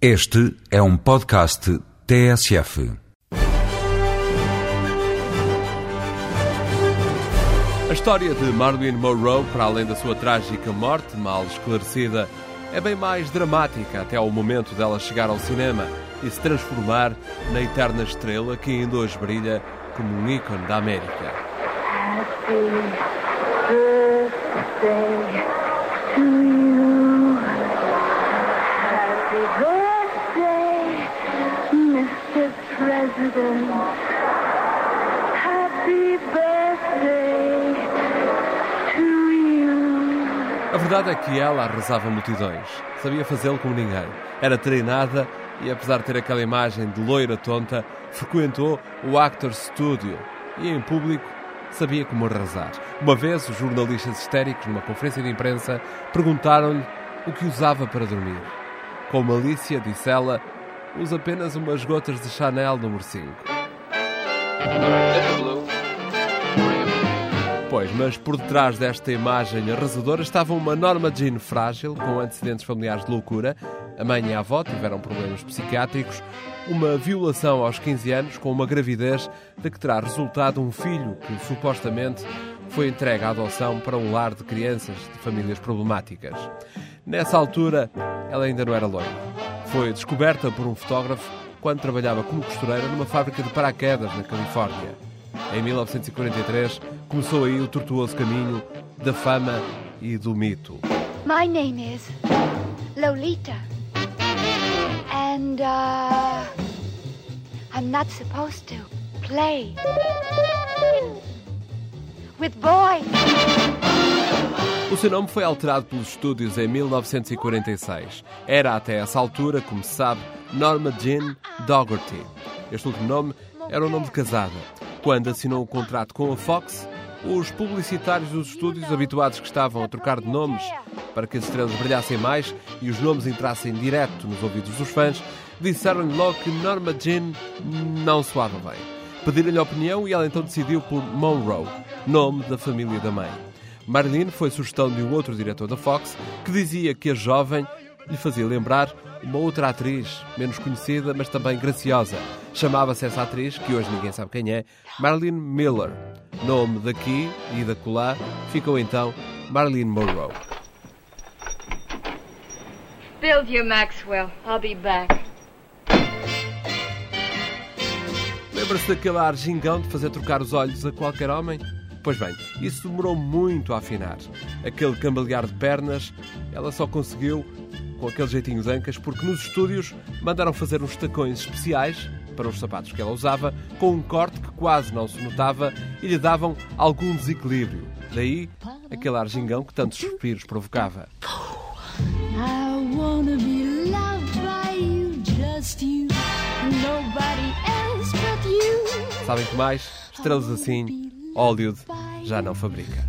Este é um podcast TSF. A história de Marilyn Monroe, para além da sua trágica morte, mal esclarecida, é bem mais dramática até ao momento dela chegar ao cinema e se transformar na eterna estrela que ainda hoje brilha como um ícone da América. Happy birthday to you. Happy birthday, Mr. President. Happy birthday to you. A verdade é que ela arrasava multidões. Sabia fazê-lo como ninguém. Era treinada e, apesar de ter aquela imagem de loira tonta, frequentou o Actors Studio e, em público, sabia como arrasar. Uma vez, os jornalistas histéricos, numa conferência de imprensa, perguntaram-lhe o que usava para dormir. Com malícia, disse ela, usa apenas umas gotas de Chanel número 5. Pois, mas por detrás desta imagem arrasadora estava uma Norma Jean frágil, com antecedentes familiares de loucura. A mãe e a avó tiveram problemas psiquiátricos, uma violação aos 15 anos, com uma gravidez de que terá resultado um filho que supostamente foi entregue à adoção para um lar de crianças de famílias problemáticas. Nessa altura, ela ainda não era loira. Foi descoberta por um fotógrafo quando trabalhava como costureira numa fábrica de paraquedas na Califórnia. Em 1943, começou aí o tortuoso caminho da fama e do mito. My name is Lolita. And, uh, I'm not supposed to play with boys. O seu nome foi alterado pelos estúdios em 1946. Era até essa altura, como se sabe, Norma Jean Dougherty. Este último nome era o nome de casada. Quando assinou o contrato com a Fox, os publicitários dos estúdios, habituados que estavam a trocar de nomes para que as estrelas brilhassem mais e os nomes entrassem direto nos ouvidos dos fãs, disseram-lhe logo que Norma Jean não soava bem. Pediram-lhe opinião e ela então decidiu por Monroe, nome da família da mãe. Marilyn foi sugestão de um outro diretor da Fox que dizia que a jovem lhe fazia lembrar uma outra atriz, menos conhecida, mas também graciosa. Chamava-se essa atriz, que hoje ninguém sabe quem é, Marilyn Miller. Nome daqui e da colá ficou então Marilyn Monroe. Build your Maxwell. I'll be back. Lembra-se daquele ar gingão de fazer trocar os olhos a qualquer homem? Pois bem, isso demorou muito a afinar. Aquele cambalear de pernas, ela só conseguiu com aquele jeitinho de ancas, porque nos estúdios mandaram fazer uns tacões especiais para os sapatos que ela usava, com um corte que quase não se notava e lhe davam algum desequilíbrio. Daí, aquele ar gingão que tantos suspiros provocava. Sabem que mais? Estrelas assim, Hollywood já não fabrica.